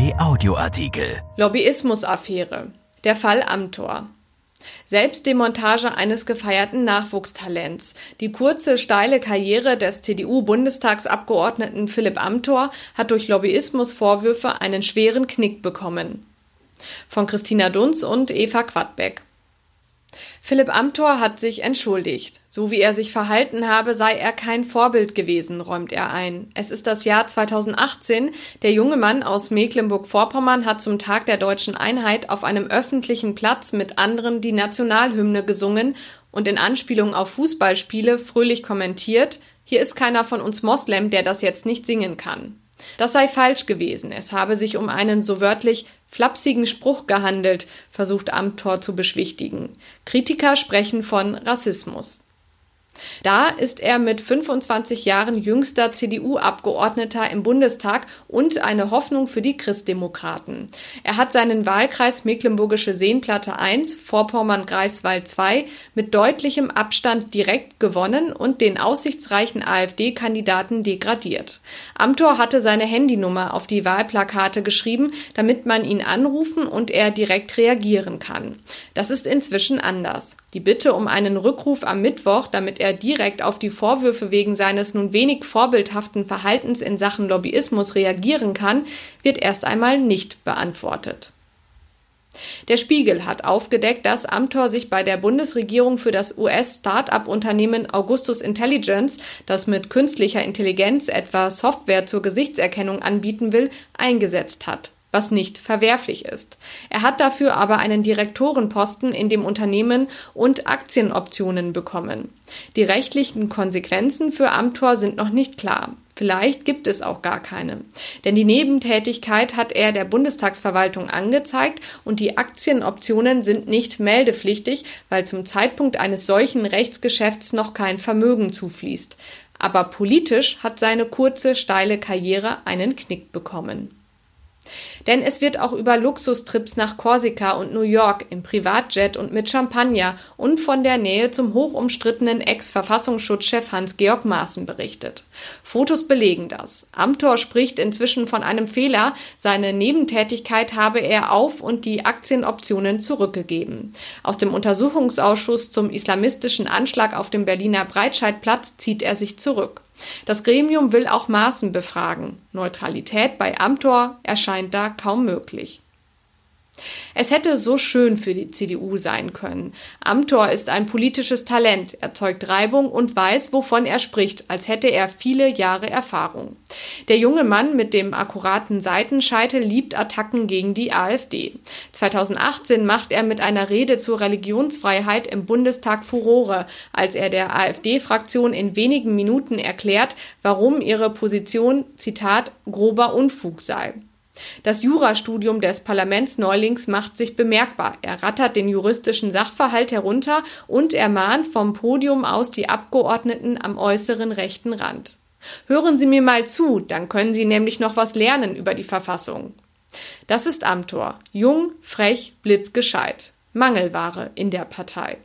RP Audioartikel. Lobbyismus-Affäre. Der Fall Amtor. Selbstdemontage eines gefeierten Nachwuchstalents. Die kurze, steile Karriere des CDU-Bundestagsabgeordneten Philipp Amthor hat durch Lobbyismusvorwürfe einen schweren Knick bekommen. Von Christina Dunz und Eva Quadbeck. Philipp Amthor hat sich entschuldigt. So wie er sich verhalten habe, sei er kein Vorbild gewesen, räumt er ein. Es ist das Jahr 2018. Der junge Mann aus Mecklenburg-Vorpommern hat zum Tag der deutschen Einheit auf einem öffentlichen Platz mit anderen die Nationalhymne gesungen und in Anspielung auf Fußballspiele fröhlich kommentiert, hier ist keiner von uns Moslem, der das jetzt nicht singen kann. Das sei falsch gewesen. Es habe sich um einen so wörtlich flapsigen Spruch gehandelt, versucht Amthor zu beschwichtigen. Kritiker sprechen von Rassismus. Da ist er mit 25 Jahren jüngster CDU-Abgeordneter im Bundestag und eine Hoffnung für die Christdemokraten. Er hat seinen Wahlkreis Mecklenburgische Seenplatte 1, Vorpommern-Greifswald 2 mit deutlichem Abstand direkt gewonnen und den aussichtsreichen AfD-Kandidaten degradiert. Amthor hatte seine Handynummer auf die Wahlplakate geschrieben, damit man ihn anrufen und er direkt reagieren kann. Das ist inzwischen anders. Die Bitte um einen Rückruf am Mittwoch, damit er direkt auf die Vorwürfe wegen seines nun wenig vorbildhaften Verhaltens in Sachen Lobbyismus reagieren kann, wird erst einmal nicht beantwortet. Der Spiegel hat aufgedeckt, dass Amthor sich bei der Bundesregierung für das US-Start-up-Unternehmen Augustus Intelligence, das mit künstlicher Intelligenz etwa Software zur Gesichtserkennung anbieten will, eingesetzt hat was nicht verwerflich ist. Er hat dafür aber einen Direktorenposten in dem Unternehmen und Aktienoptionen bekommen. Die rechtlichen Konsequenzen für Amtor sind noch nicht klar. Vielleicht gibt es auch gar keine. Denn die Nebentätigkeit hat er der Bundestagsverwaltung angezeigt und die Aktienoptionen sind nicht meldepflichtig, weil zum Zeitpunkt eines solchen Rechtsgeschäfts noch kein Vermögen zufließt. Aber politisch hat seine kurze, steile Karriere einen Knick bekommen. Denn es wird auch über Luxustrips nach Korsika und New York im Privatjet und mit Champagner und von der Nähe zum hochumstrittenen Ex-Verfassungsschutzchef Hans-Georg Maaßen berichtet. Fotos belegen das. Amthor spricht inzwischen von einem Fehler. Seine Nebentätigkeit habe er auf und die Aktienoptionen zurückgegeben. Aus dem Untersuchungsausschuss zum islamistischen Anschlag auf dem Berliner Breitscheidplatz zieht er sich zurück. Das Gremium will auch Maßen befragen. Neutralität bei Amtor erscheint da kaum möglich. Es hätte so schön für die CDU sein können. Amthor ist ein politisches Talent, erzeugt Reibung und weiß, wovon er spricht, als hätte er viele Jahre Erfahrung. Der junge Mann mit dem akkuraten Seitenscheitel liebt Attacken gegen die AfD. 2018 macht er mit einer Rede zur Religionsfreiheit im Bundestag Furore, als er der AfD-Fraktion in wenigen Minuten erklärt, warum ihre Position, Zitat, grober Unfug sei. Das Jurastudium des Parlamentsneulings macht sich bemerkbar. Er rattert den juristischen Sachverhalt herunter und ermahnt vom Podium aus die Abgeordneten am äußeren rechten Rand. Hören Sie mir mal zu, dann können Sie nämlich noch was lernen über die Verfassung. Das ist Amtor. Jung, frech, blitzgescheit. Mangelware in der Partei.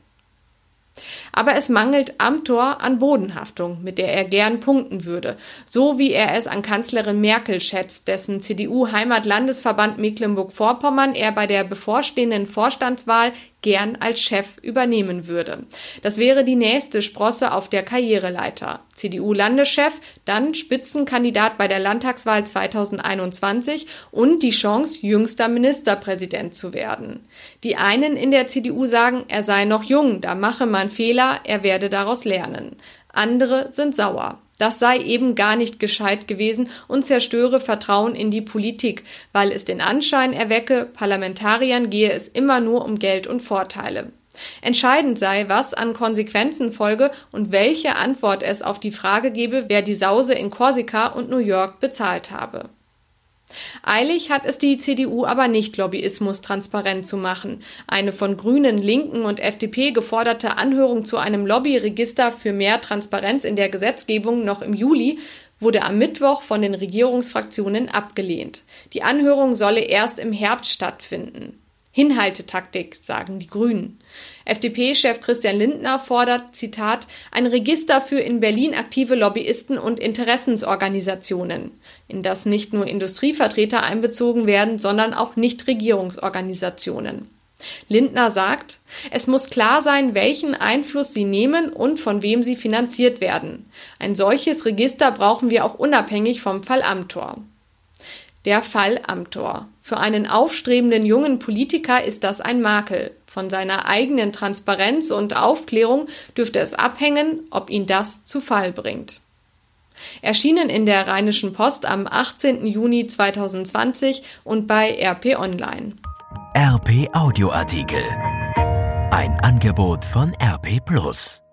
Aber es mangelt Amthor an Bodenhaftung, mit der er gern punkten würde, so wie er es an Kanzlerin Merkel schätzt, dessen CDU-Heimatlandesverband Mecklenburg-Vorpommern er bei der bevorstehenden Vorstandswahl gern als Chef übernehmen würde. Das wäre die nächste Sprosse auf der Karriereleiter. CDU-Landeschef, dann Spitzenkandidat bei der Landtagswahl 2021 und die Chance, jüngster Ministerpräsident zu werden. Die einen in der CDU sagen, er sei noch jung, da mache man Fehler, er werde daraus lernen. Andere sind sauer. Das sei eben gar nicht gescheit gewesen und zerstöre Vertrauen in die Politik, weil es den Anschein erwecke, Parlamentariern gehe es immer nur um Geld und Vorteile. Entscheidend sei, was an Konsequenzen folge und welche Antwort es auf die Frage gebe, wer die Sause in Korsika und New York bezahlt habe. Eilig hat es die CDU aber nicht, Lobbyismus transparent zu machen. Eine von Grünen, Linken und FDP geforderte Anhörung zu einem Lobbyregister für mehr Transparenz in der Gesetzgebung noch im Juli wurde am Mittwoch von den Regierungsfraktionen abgelehnt. Die Anhörung solle erst im Herbst stattfinden. Hinhaltetaktik, sagen die Grünen. FDP-Chef Christian Lindner fordert, Zitat, ein Register für in Berlin aktive Lobbyisten und Interessensorganisationen, in das nicht nur Industrievertreter einbezogen werden, sondern auch Nichtregierungsorganisationen. Lindner sagt, es muss klar sein, welchen Einfluss sie nehmen und von wem sie finanziert werden. Ein solches Register brauchen wir auch unabhängig vom Fall Amtor. Der Fall Amtor. Für einen aufstrebenden jungen Politiker ist das ein Makel. Von seiner eigenen Transparenz und Aufklärung dürfte es abhängen, ob ihn das zu Fall bringt. Erschienen in der Rheinischen Post am 18. Juni 2020 und bei RP Online. RP Audioartikel. Ein Angebot von RP Plus.